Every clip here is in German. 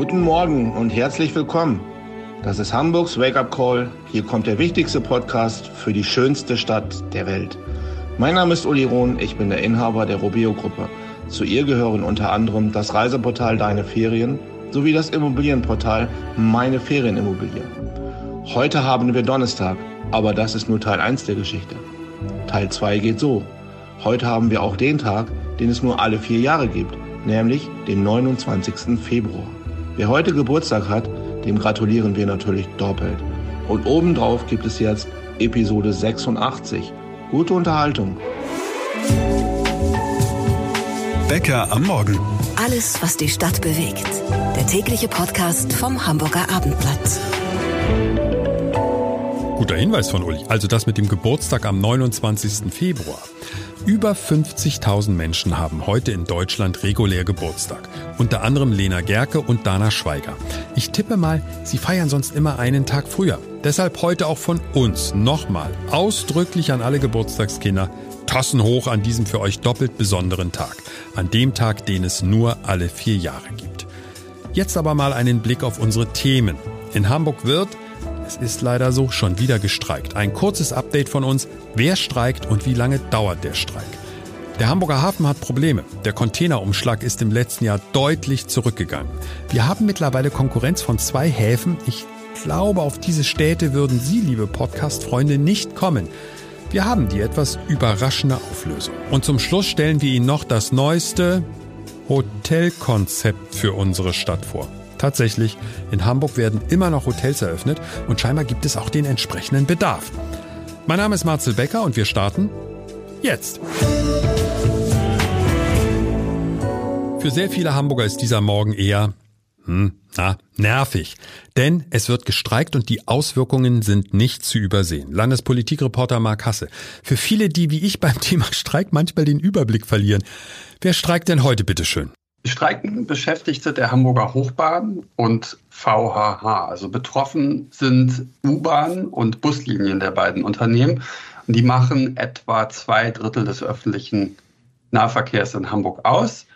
Guten Morgen und herzlich willkommen. Das ist Hamburgs Wake-up Call. Hier kommt der wichtigste Podcast für die schönste Stadt der Welt. Mein Name ist Uli Rohn, ich bin der Inhaber der Robeo Gruppe. Zu ihr gehören unter anderem das Reiseportal Deine Ferien sowie das Immobilienportal Meine Ferienimmobilie. Heute haben wir Donnerstag, aber das ist nur Teil 1 der Geschichte. Teil 2 geht so. Heute haben wir auch den Tag, den es nur alle vier Jahre gibt, nämlich den 29. Februar. Wer heute Geburtstag hat, dem gratulieren wir natürlich doppelt. Und obendrauf gibt es jetzt Episode 86. Gute Unterhaltung. Bäcker am Morgen. Alles, was die Stadt bewegt. Der tägliche Podcast vom Hamburger Abendblatt. Guter Hinweis von Uli. Also das mit dem Geburtstag am 29. Februar. Über 50.000 Menschen haben heute in Deutschland regulär Geburtstag. Unter anderem Lena Gerke und Dana Schweiger. Ich tippe mal, sie feiern sonst immer einen Tag früher. Deshalb heute auch von uns nochmal ausdrücklich an alle Geburtstagskinder. Tassen hoch an diesem für euch doppelt besonderen Tag. An dem Tag, den es nur alle vier Jahre gibt. Jetzt aber mal einen Blick auf unsere Themen. In Hamburg wird es ist leider so, schon wieder gestreikt. Ein kurzes Update von uns. Wer streikt und wie lange dauert der Streik? Der Hamburger Hafen hat Probleme. Der Containerumschlag ist im letzten Jahr deutlich zurückgegangen. Wir haben mittlerweile Konkurrenz von zwei Häfen. Ich glaube, auf diese Städte würden Sie, liebe Podcast-Freunde, nicht kommen. Wir haben die etwas überraschende Auflösung. Und zum Schluss stellen wir Ihnen noch das neueste Hotelkonzept für unsere Stadt vor. Tatsächlich, in Hamburg werden immer noch Hotels eröffnet und scheinbar gibt es auch den entsprechenden Bedarf. Mein Name ist Marcel Becker und wir starten jetzt. Für sehr viele Hamburger ist dieser Morgen eher, hm, na, nervig. Denn es wird gestreikt und die Auswirkungen sind nicht zu übersehen. Landespolitikreporter Mark Hasse. Für viele, die wie ich beim Thema Streik manchmal den Überblick verlieren. Wer streikt denn heute bitteschön? Streiken Beschäftigte der Hamburger Hochbahn und VHH. Also betroffen sind U-Bahn und Buslinien der beiden Unternehmen. Und die machen etwa zwei Drittel des öffentlichen Nahverkehrs in Hamburg aus.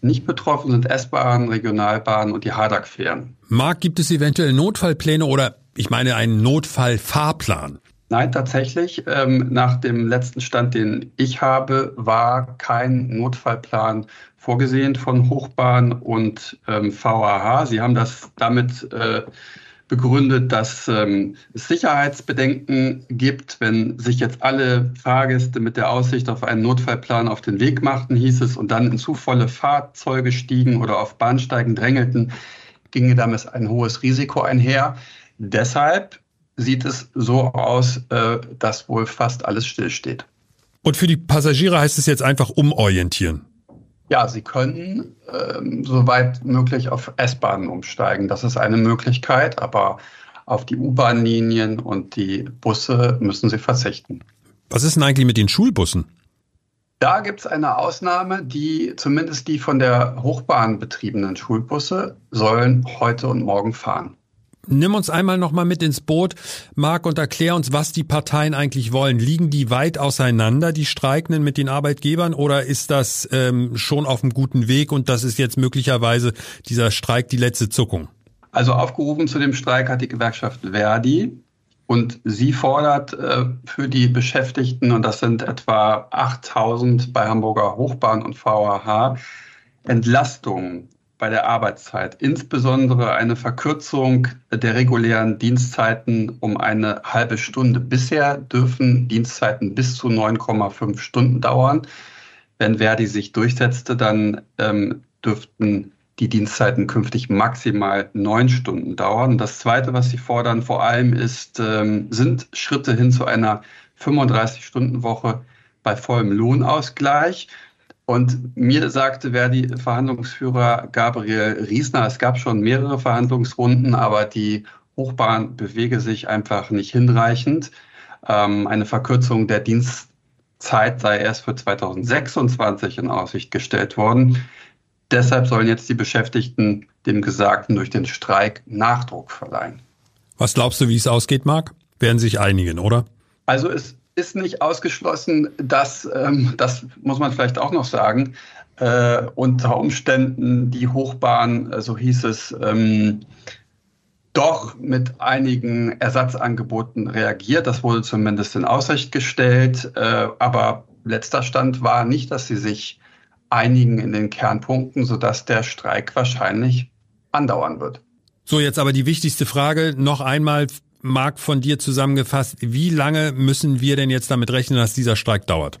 Nicht betroffen sind S-Bahn, Regionalbahn und die Hardag-Fähren. Marc, gibt es eventuell Notfallpläne oder ich meine einen Notfallfahrplan? Nein, tatsächlich. Ähm, nach dem letzten Stand, den ich habe, war kein Notfallplan vorgesehen von Hochbahn und ähm, VAH. Sie haben das damit äh, begründet, dass ähm, es Sicherheitsbedenken gibt, wenn sich jetzt alle Fahrgäste mit der Aussicht auf einen Notfallplan auf den Weg machten, hieß es, und dann in zu volle Fahrzeuge stiegen oder auf Bahnsteigen drängelten, ginge damit ein hohes Risiko einher. Deshalb sieht es so aus, äh, dass wohl fast alles stillsteht. Und für die Passagiere heißt es jetzt einfach umorientieren. Ja, Sie können ähm, soweit möglich auf S-Bahnen umsteigen. Das ist eine Möglichkeit, aber auf die U-Bahn-Linien und die Busse müssen Sie verzichten. Was ist denn eigentlich mit den Schulbussen? Da gibt es eine Ausnahme, die zumindest die von der Hochbahn betriebenen Schulbusse sollen heute und morgen fahren. Nimm uns einmal nochmal mit ins Boot, Marc, und erklär uns, was die Parteien eigentlich wollen. Liegen die weit auseinander, die Streikenden mit den Arbeitgebern, oder ist das ähm, schon auf einem guten Weg und das ist jetzt möglicherweise dieser Streik die letzte Zuckung? Also aufgerufen zu dem Streik hat die Gewerkschaft Verdi und sie fordert äh, für die Beschäftigten, und das sind etwa 8000 bei Hamburger Hochbahn und VAH, Entlastung bei der Arbeitszeit, insbesondere eine Verkürzung der regulären Dienstzeiten um eine halbe Stunde. Bisher dürfen Dienstzeiten bis zu 9,5 Stunden dauern. Wenn Verdi sich durchsetzte, dann ähm, dürften die Dienstzeiten künftig maximal neun Stunden dauern. Das Zweite, was sie fordern, vor allem ist, ähm, sind Schritte hin zu einer 35-Stunden-Woche bei vollem Lohnausgleich. Und mir sagte Verdi-Verhandlungsführer Gabriel Riesner, es gab schon mehrere Verhandlungsrunden, aber die Hochbahn bewege sich einfach nicht hinreichend. Ähm, eine Verkürzung der Dienstzeit sei erst für 2026 in Aussicht gestellt worden. Deshalb sollen jetzt die Beschäftigten dem Gesagten durch den Streik Nachdruck verleihen. Was glaubst du, wie es ausgeht, Marc? Werden sich einigen, oder? Also es ist nicht ausgeschlossen, dass, ähm, das muss man vielleicht auch noch sagen, äh, unter Umständen die Hochbahn, äh, so hieß es, ähm, doch mit einigen Ersatzangeboten reagiert. Das wurde zumindest in Aussicht gestellt. Äh, aber letzter Stand war nicht, dass sie sich einigen in den Kernpunkten, sodass der Streik wahrscheinlich andauern wird. So, jetzt aber die wichtigste Frage noch einmal, Marc, von dir zusammengefasst. Wie lange müssen wir denn jetzt damit rechnen, dass dieser Streik dauert?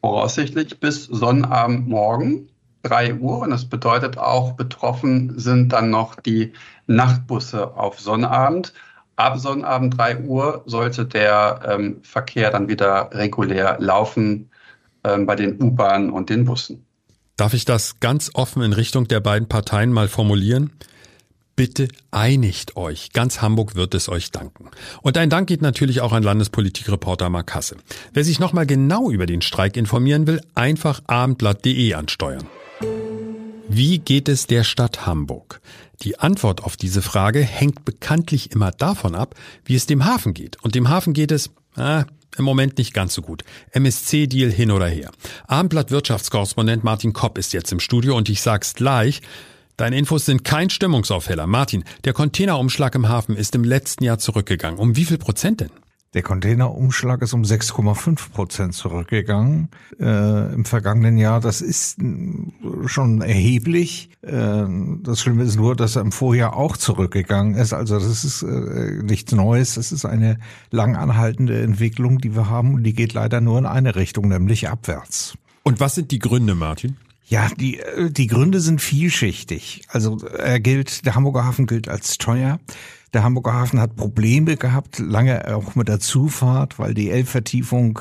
Voraussichtlich bis Sonnabend morgen, 3 Uhr. Und das bedeutet auch, betroffen sind dann noch die Nachtbusse auf Sonnabend. Ab Sonnabend 3 Uhr sollte der ähm, Verkehr dann wieder regulär laufen ähm, bei den U-Bahnen und den Bussen. Darf ich das ganz offen in Richtung der beiden Parteien mal formulieren? Bitte einigt euch. Ganz Hamburg wird es euch danken. Und ein Dank geht natürlich auch an Landespolitikreporter Mark Hasse. Wer sich nochmal genau über den Streik informieren will, einfach abendblatt.de ansteuern. Wie geht es der Stadt Hamburg? Die Antwort auf diese Frage hängt bekanntlich immer davon ab, wie es dem Hafen geht. Und dem Hafen geht es, ah, im Moment nicht ganz so gut. MSC-Deal hin oder her. Abendblatt Wirtschaftskorrespondent Martin Kopp ist jetzt im Studio und ich sag's gleich, Deine Infos sind kein Stimmungsaufheller. Martin, der Containerumschlag im Hafen ist im letzten Jahr zurückgegangen. Um wie viel Prozent denn? Der Containerumschlag ist um 6,5 Prozent zurückgegangen äh, im vergangenen Jahr. Das ist schon erheblich. Äh, das Schlimme ist nur, dass er im Vorjahr auch zurückgegangen ist. Also das ist äh, nichts Neues. Das ist eine lang anhaltende Entwicklung, die wir haben. Und die geht leider nur in eine Richtung, nämlich abwärts. Und was sind die Gründe, Martin? Ja, die, äh, die Gründe sind vielschichtig. Also er gilt, der Hamburger Hafen gilt als teuer. Der Hamburger Hafen hat Probleme gehabt, lange auch mit der Zufahrt, weil die Elbvertiefung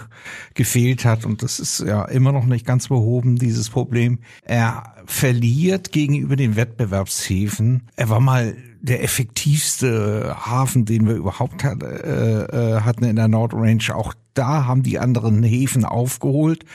gefehlt hat. Und das ist ja immer noch nicht ganz behoben, dieses Problem. Er verliert gegenüber den Wettbewerbshäfen. Er war mal der effektivste Hafen, den wir überhaupt hat, äh, äh hatten in der Nordrange. Auch da haben die anderen Häfen aufgeholt.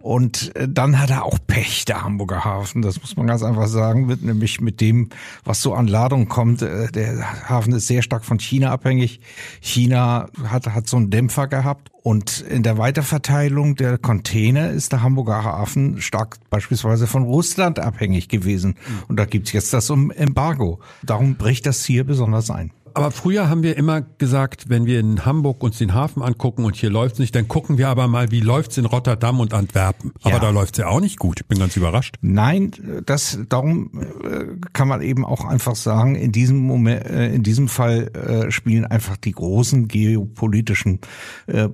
Und äh, dann hat er auch Pech, der Hamburger Hafen. Das muss man ganz einfach sagen, mit, nämlich mit dem, was so an Ladung kommt. Äh, der Hafen ist sehr stark von China abhängig. China hat, hat so einen Dämpfer gehabt. Und in der Weiterverteilung der Container ist der Hamburger Hafen stark beispielsweise von Russland abhängig gewesen. Und da gibt's jetzt das Embargo. Darum bricht das hier besonders ein. Aber früher haben wir immer gesagt, wenn wir in Hamburg uns den Hafen angucken und hier läuft's nicht, dann gucken wir aber mal, wie läuft's in Rotterdam und Antwerpen. Aber ja. da läuft's ja auch nicht gut. Ich bin ganz überrascht. Nein, das darum äh, kann man eben auch einfach sagen, in diesem Moment, äh, in diesem Fall äh, spielen einfach die großen geopolitischen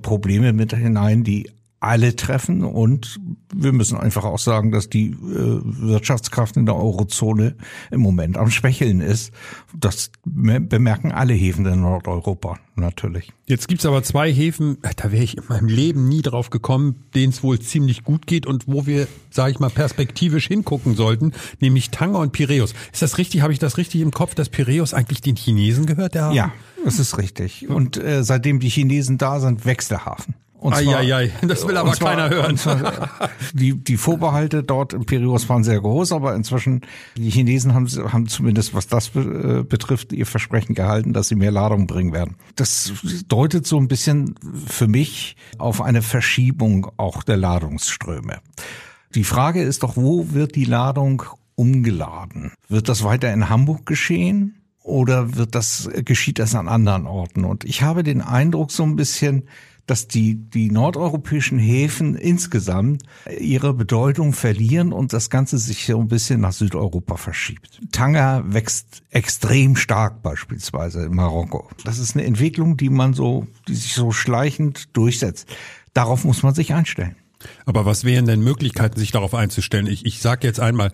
Probleme mit hinein, die alle treffen und wir müssen einfach auch sagen, dass die äh, Wirtschaftskraft in der Eurozone im Moment am Schwächeln ist. Das bemerken alle Häfen in Nordeuropa natürlich. Jetzt gibt's aber zwei Häfen, da wäre ich in meinem Leben nie drauf gekommen, denen es wohl ziemlich gut geht und wo wir, sage ich mal, perspektivisch hingucken sollten, nämlich Tanger und Piräus. Ist das richtig? Habe ich das richtig im Kopf, dass Piräus eigentlich den Chinesen gehört? Der Hafen? Ja, das ist richtig. Und äh, seitdem die Chinesen da sind, wächst der Hafen. Und zwar, ai, ai, das will aber zwar, keiner hören. Zwar, die, die Vorbehalte dort im Piraeus waren sehr groß, aber inzwischen, die Chinesen haben, haben zumindest, was das äh, betrifft, ihr Versprechen gehalten, dass sie mehr Ladung bringen werden. Das deutet so ein bisschen für mich auf eine Verschiebung auch der Ladungsströme. Die Frage ist doch, wo wird die Ladung umgeladen? Wird das weiter in Hamburg geschehen? Oder wird das, geschieht das an anderen Orten? Und ich habe den Eindruck so ein bisschen, dass die, die nordeuropäischen Häfen insgesamt ihre Bedeutung verlieren und das Ganze sich so ein bisschen nach Südeuropa verschiebt. Tanger wächst extrem stark beispielsweise in Marokko. Das ist eine Entwicklung, die man so, die sich so schleichend durchsetzt. Darauf muss man sich einstellen. Aber was wären denn Möglichkeiten, sich darauf einzustellen? Ich, ich sage jetzt einmal,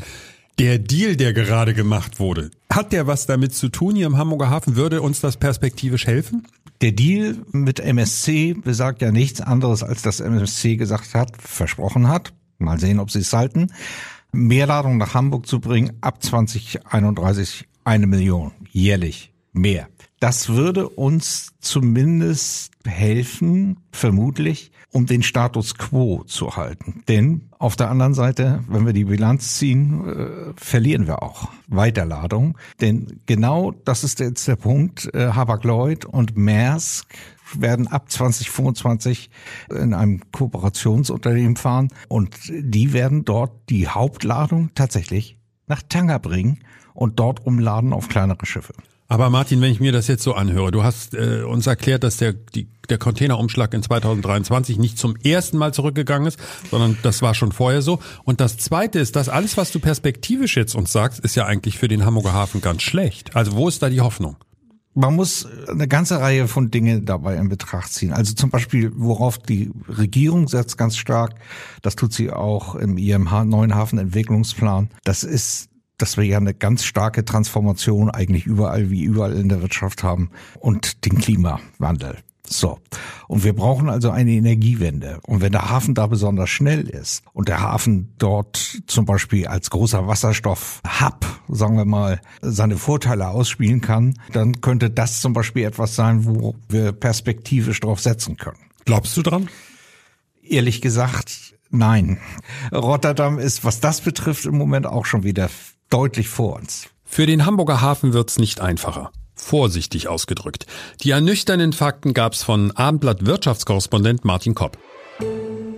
der Deal, der gerade gemacht wurde, hat der was damit zu tun hier im Hamburger Hafen? Würde uns das perspektivisch helfen? Der Deal mit MSC besagt ja nichts anderes, als dass MSC gesagt hat, versprochen hat, mal sehen, ob sie es halten, Mehrladung nach Hamburg zu bringen, ab 2031 eine Million jährlich mehr. Das würde uns zumindest helfen, vermutlich, um den Status quo zu halten. Denn auf der anderen Seite, wenn wir die Bilanz ziehen, äh, verlieren wir auch Weiterladung. Denn genau das ist jetzt der Punkt. Äh, Hapag-Lloyd und Maersk werden ab 2025 in einem Kooperationsunternehmen fahren und die werden dort die Hauptladung tatsächlich nach Tanger bringen und dort umladen auf kleinere Schiffe. Aber Martin, wenn ich mir das jetzt so anhöre, du hast äh, uns erklärt, dass der, die, der Containerumschlag in 2023 nicht zum ersten Mal zurückgegangen ist, sondern das war schon vorher so. Und das Zweite ist, dass alles, was du perspektivisch jetzt uns sagst, ist ja eigentlich für den Hamburger Hafen ganz schlecht. Also wo ist da die Hoffnung? man muss eine ganze Reihe von Dingen dabei in Betracht ziehen. Also zum Beispiel, worauf die Regierung setzt ganz stark, das tut sie auch im IMH, neuen Hafenentwicklungsplan. Das ist dass wir ja eine ganz starke Transformation eigentlich überall wie überall in der Wirtschaft haben und den Klimawandel. So. Und wir brauchen also eine Energiewende. Und wenn der Hafen da besonders schnell ist und der Hafen dort zum Beispiel als großer Wasserstoff-Hub, sagen wir mal, seine Vorteile ausspielen kann, dann könnte das zum Beispiel etwas sein, wo wir perspektivisch drauf setzen können. Glaubst du dran? Ehrlich gesagt, nein. Rotterdam ist, was das betrifft, im Moment auch schon wieder deutlich vor uns. Für den Hamburger Hafen wird's nicht einfacher. Vorsichtig ausgedrückt. Die ernüchternden Fakten gab's von Abendblatt Wirtschaftskorrespondent Martin Kopp.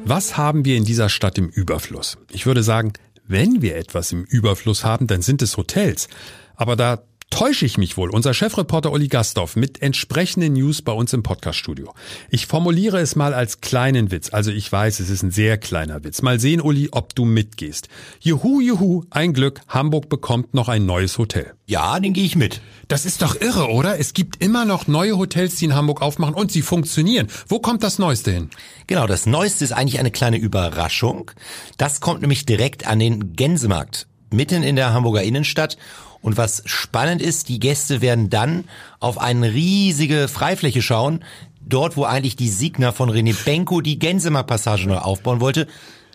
Was haben wir in dieser Stadt im Überfluss? Ich würde sagen, wenn wir etwas im Überfluss haben, dann sind es Hotels. Aber da täusche ich mich wohl. Unser Chefreporter Uli Gastorf mit entsprechenden News bei uns im Podcaststudio. Ich formuliere es mal als kleinen Witz. Also ich weiß, es ist ein sehr kleiner Witz. Mal sehen, Uli, ob du mitgehst. Juhu, juhu, ein Glück. Hamburg bekommt noch ein neues Hotel. Ja, den gehe ich mit. Das ist doch irre, oder? Es gibt immer noch neue Hotels, die in Hamburg aufmachen und sie funktionieren. Wo kommt das Neueste hin? Genau, das Neueste ist eigentlich eine kleine Überraschung. Das kommt nämlich direkt an den Gänsemarkt, mitten in der Hamburger Innenstadt. Und was spannend ist, die Gäste werden dann auf eine riesige Freifläche schauen, dort wo eigentlich die Signa von René Benko die Gänsemarkt-Passage neu aufbauen wollte.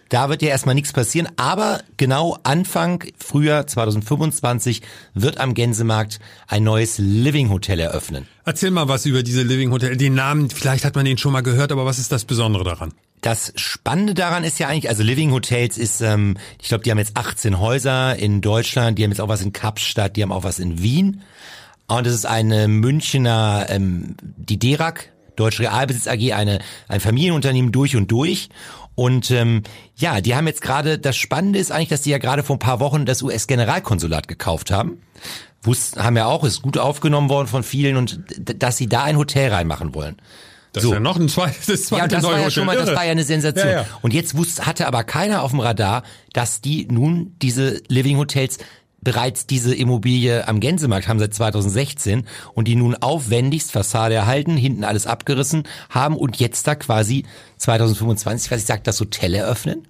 Da wird ja erstmal nichts passieren, aber genau Anfang Frühjahr 2025 wird am Gänsemarkt ein neues Living Hotel eröffnen. Erzähl mal was über diese Living Hotel. Den Namen, vielleicht hat man den schon mal gehört, aber was ist das Besondere daran? Das Spannende daran ist ja eigentlich, also Living Hotels ist, ähm, ich glaube, die haben jetzt 18 Häuser in Deutschland, die haben jetzt auch was in Kapstadt, die haben auch was in Wien. Und es ist eine Münchner, ähm, die DERAG, Deutsche Realbesitz AG, eine, ein Familienunternehmen durch und durch. Und ähm, ja, die haben jetzt gerade, das Spannende ist eigentlich, dass die ja gerade vor ein paar Wochen das US-Generalkonsulat gekauft haben. Wussten, haben ja auch, ist gut aufgenommen worden von vielen und dass sie da ein Hotel reinmachen wollen. Das so. ist ja noch ein zweites, das zweite ja, das neue war ja Hotel. schon mal, das war ja eine Sensation. Ja, ja. Und jetzt wusste, hatte aber keiner auf dem Radar, dass die nun diese Living Hotels bereits diese Immobilie am Gänsemarkt haben seit 2016 und die nun aufwendigst Fassade erhalten, hinten alles abgerissen haben und jetzt da quasi 2025, was ich sage, das Hotel eröffnen.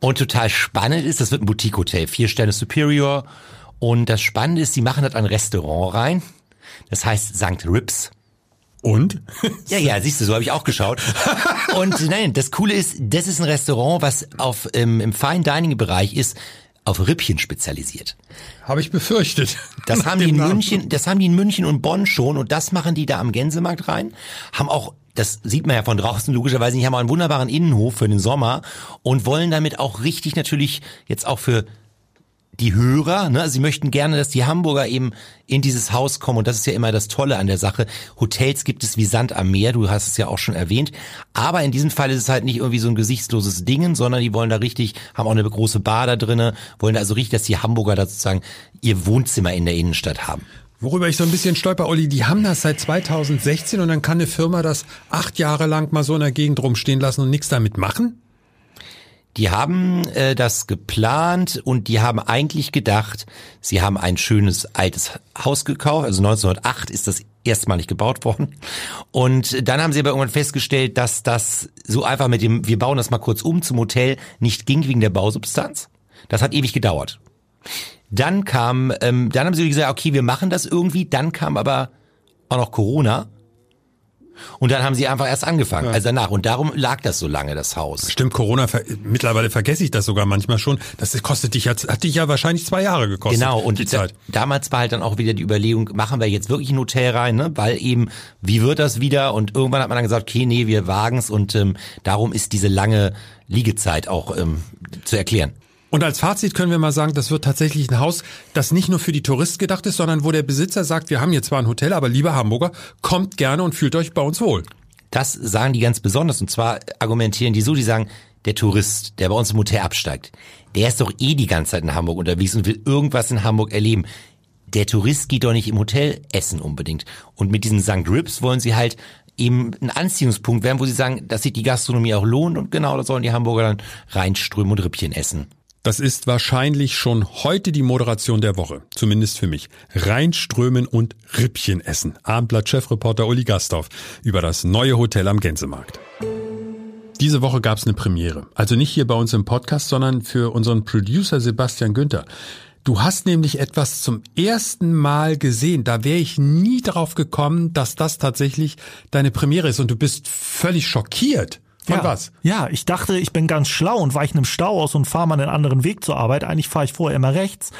Und total spannend ist, das wird ein Boutique-Hotel, vier Sterne Superior. Und das Spannende ist, sie machen dort ein Restaurant rein. Das heißt St. Rips. Und? Ja, ja, siehst du, so habe ich auch geschaut. Und nein, das Coole ist, das ist ein Restaurant, was auf ähm, im Fine Dining Bereich ist, auf Rippchen spezialisiert. Habe ich befürchtet. Das haben die in Namen. München, das haben die in München und Bonn schon und das machen die da am Gänsemarkt rein. Haben auch das sieht man ja von draußen logischerweise nicht, haben auch einen wunderbaren Innenhof für den Sommer und wollen damit auch richtig natürlich jetzt auch für die Hörer, ne, sie möchten gerne, dass die Hamburger eben in dieses Haus kommen und das ist ja immer das Tolle an der Sache. Hotels gibt es wie Sand am Meer, du hast es ja auch schon erwähnt, aber in diesem Fall ist es halt nicht irgendwie so ein gesichtsloses Dingen, sondern die wollen da richtig, haben auch eine große Bar da drinne, wollen da also richtig, dass die Hamburger da sozusagen ihr Wohnzimmer in der Innenstadt haben. Worüber ich so ein bisschen stolper, Olli, die haben das seit 2016 und dann kann eine Firma das acht Jahre lang mal so in der Gegend rumstehen lassen und nichts damit machen? Die haben äh, das geplant und die haben eigentlich gedacht, sie haben ein schönes altes Haus gekauft. Also 1908 ist das erstmalig gebaut worden. Und dann haben sie aber irgendwann festgestellt, dass das so einfach mit dem, wir bauen das mal kurz um zum Hotel, nicht ging wegen der Bausubstanz. Das hat ewig gedauert. Dann kam, ähm, dann haben sie gesagt, okay, wir machen das irgendwie. Dann kam aber auch noch Corona. Und dann haben sie einfach erst angefangen, also danach. Und darum lag das so lange, das Haus. Stimmt, Corona, ver mittlerweile vergesse ich das sogar manchmal schon. Das kostet dich, hat, hat dich ja wahrscheinlich zwei Jahre gekostet. Genau, und die da, Zeit. damals war halt dann auch wieder die Überlegung, machen wir jetzt wirklich ein Hotel rein, ne? weil eben, wie wird das wieder? Und irgendwann hat man dann gesagt, okay, nee, wir wagen's und ähm, darum ist diese lange Liegezeit auch ähm, zu erklären. Und als Fazit können wir mal sagen, das wird tatsächlich ein Haus, das nicht nur für die Touristen gedacht ist, sondern wo der Besitzer sagt, wir haben hier zwar ein Hotel, aber lieber Hamburger, kommt gerne und fühlt euch bei uns wohl. Das sagen die ganz besonders. Und zwar argumentieren die so, die sagen, der Tourist, der bei uns im Hotel absteigt, der ist doch eh die ganze Zeit in Hamburg unterwegs und will irgendwas in Hamburg erleben. Der Tourist geht doch nicht im Hotel essen unbedingt. Und mit diesen St. Rips wollen sie halt eben ein Anziehungspunkt werden, wo sie sagen, dass sich die Gastronomie auch lohnt und genau da sollen die Hamburger dann reinströmen und Rippchen essen. Das ist wahrscheinlich schon heute die Moderation der Woche, zumindest für mich. Reinströmen und Rippchen essen. Abendblatt-Chefreporter Uli Gastorf über das neue Hotel am Gänsemarkt. Diese Woche gab es eine Premiere. Also nicht hier bei uns im Podcast, sondern für unseren Producer Sebastian Günther. Du hast nämlich etwas zum ersten Mal gesehen. Da wäre ich nie drauf gekommen, dass das tatsächlich deine Premiere ist und du bist völlig schockiert. Von ja, was? Ja, ich dachte, ich bin ganz schlau und weiche einem Stau aus und fahre mal einen anderen Weg zur Arbeit. Eigentlich fahre ich vorher immer rechts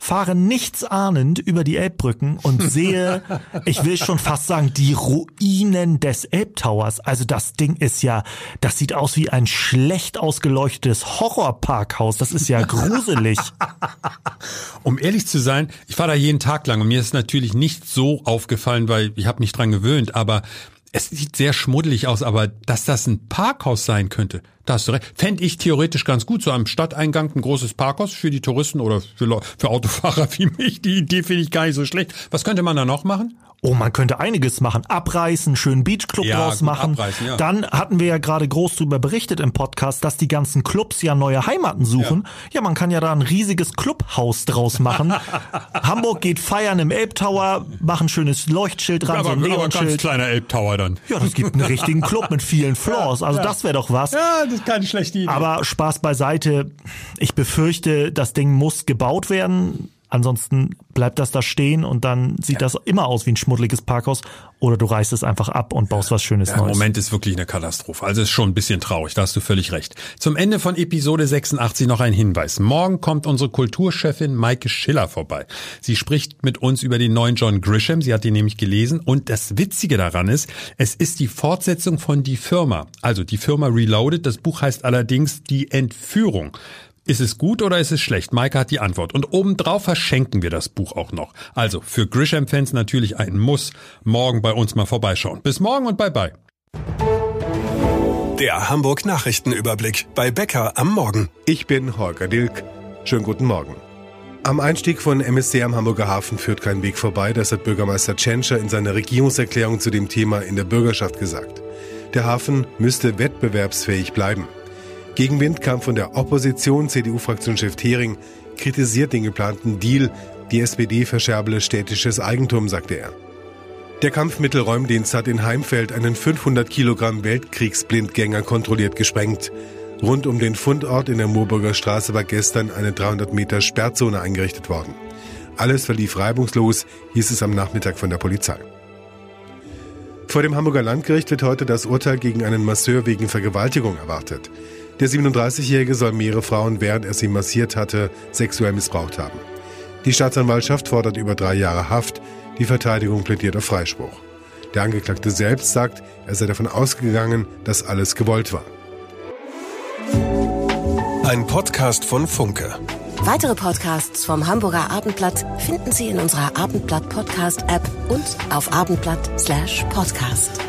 fahre nichtsahnend über die Elbbrücken und sehe, ich will schon fast sagen, die Ruinen des Elbtowers. Also das Ding ist ja, das sieht aus wie ein schlecht ausgeleuchtetes Horrorparkhaus. Das ist ja gruselig. um ehrlich zu sein, ich fahre da jeden Tag lang und mir ist natürlich nicht so aufgefallen, weil ich habe mich dran gewöhnt, aber es sieht sehr schmuddelig aus, aber dass das ein Parkhaus sein könnte, da hast du recht. Fände ich theoretisch ganz gut, so am Stadteingang ein großes Parkhaus für die Touristen oder für, für Autofahrer wie mich. Die Idee finde ich gar nicht so schlecht. Was könnte man da noch machen? Oh, man könnte einiges machen. Abreißen, schönen Beachclub ja, draus machen. Ja. Dann hatten wir ja gerade groß darüber berichtet im Podcast, dass die ganzen Clubs ja neue Heimaten suchen. Ja, ja man kann ja da ein riesiges Clubhaus draus machen. Hamburg geht feiern im Elbtower, machen schönes Leuchtschild dran, aber, so ein aber ganz kleiner Elbtower dann. Ja, das gibt einen richtigen Club mit vielen Floors. Also das wäre doch was. Ja, das ist keine schlechte Idee. Aber Spaß beiseite. Ich befürchte, das Ding muss gebaut werden Ansonsten bleibt das da stehen und dann sieht ja. das immer aus wie ein schmuddeliges Parkhaus oder du reißt es einfach ab und baust was Schönes ja, Neues. Im Moment ist wirklich eine Katastrophe. Also ist schon ein bisschen traurig, da hast du völlig recht. Zum Ende von Episode 86 noch ein Hinweis. Morgen kommt unsere Kulturchefin Maike Schiller vorbei. Sie spricht mit uns über den neuen John Grisham. Sie hat ihn nämlich gelesen und das Witzige daran ist, es ist die Fortsetzung von Die Firma. Also die Firma Reloaded. Das Buch heißt allerdings Die Entführung. Ist es gut oder ist es schlecht? Maike hat die Antwort. Und obendrauf verschenken wir das Buch auch noch. Also für Grisham-Fans natürlich ein Muss. Morgen bei uns mal vorbeischauen. Bis morgen und bye bye. Der Hamburg Nachrichtenüberblick bei Becker am Morgen. Ich bin Holger Dilk. Schönen guten Morgen. Am Einstieg von MSC am Hamburger Hafen führt kein Weg vorbei, das hat Bürgermeister Tschentscher in seiner Regierungserklärung zu dem Thema in der Bürgerschaft gesagt. Der Hafen müsste wettbewerbsfähig bleiben. Gegenwind kam von der Opposition. CDU-Fraktionschef Thering kritisiert den geplanten Deal. Die SPD verscherbele städtisches Eigentum, sagte er. Der Kampfmittelräumdienst hat in Heimfeld einen 500 Kilogramm Weltkriegsblindgänger kontrolliert gesprengt. Rund um den Fundort in der Moorburger Straße war gestern eine 300 Meter Sperrzone eingerichtet worden. Alles verlief reibungslos, hieß es am Nachmittag von der Polizei. Vor dem Hamburger Landgericht wird heute das Urteil gegen einen Masseur wegen Vergewaltigung erwartet. Der 37-Jährige soll mehrere Frauen, während er sie massiert hatte, sexuell missbraucht haben. Die Staatsanwaltschaft fordert über drei Jahre Haft. Die Verteidigung plädiert auf Freispruch. Der Angeklagte selbst sagt, er sei davon ausgegangen, dass alles gewollt war. Ein Podcast von Funke. Weitere Podcasts vom Hamburger Abendblatt finden Sie in unserer Abendblatt Podcast App und auf abendblatt/podcast.